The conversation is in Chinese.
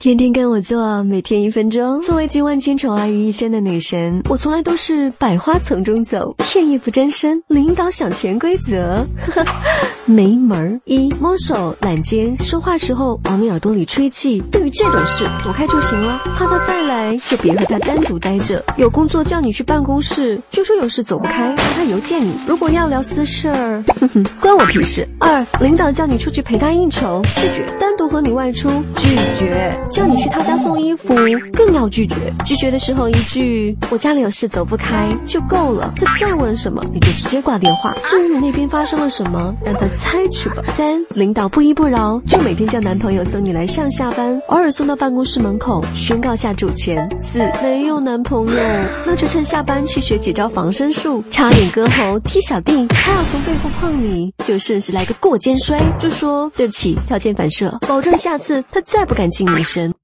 天天跟我做，每天一分钟。作为集万千宠爱于一身的女神，我从来都是百花丛中走，片叶不沾身，领导想潜规则，没门儿。一摸手揽肩，说话时候往你耳朵里吹气。对于这种事，躲开就行了。怕他再来，就别和他单独待着。有工作叫你去办公室，就说有事走不开，让他邮件你。如果要聊私事儿，哼哼，关我屁事。二领导叫你出去陪他应酬，拒绝；单独和你外出，拒绝。叫你去他家送衣服，更要拒绝。拒绝的时候一句“我家里有事走不开”就够了。他再问什么，你就直接挂电话。至于你那边发生了什么，让他猜去吧。三，领导不依不饶，就每天叫男朋友送你来上下班，偶尔送到办公室门口，宣告下主权。四，没有男朋友，那就趁下班去学几招防身术，差点割喉踢小弟。他要从背后碰你，就顺势来个过肩摔，就说对不起，条件反射，保证下次他再不敢近你身。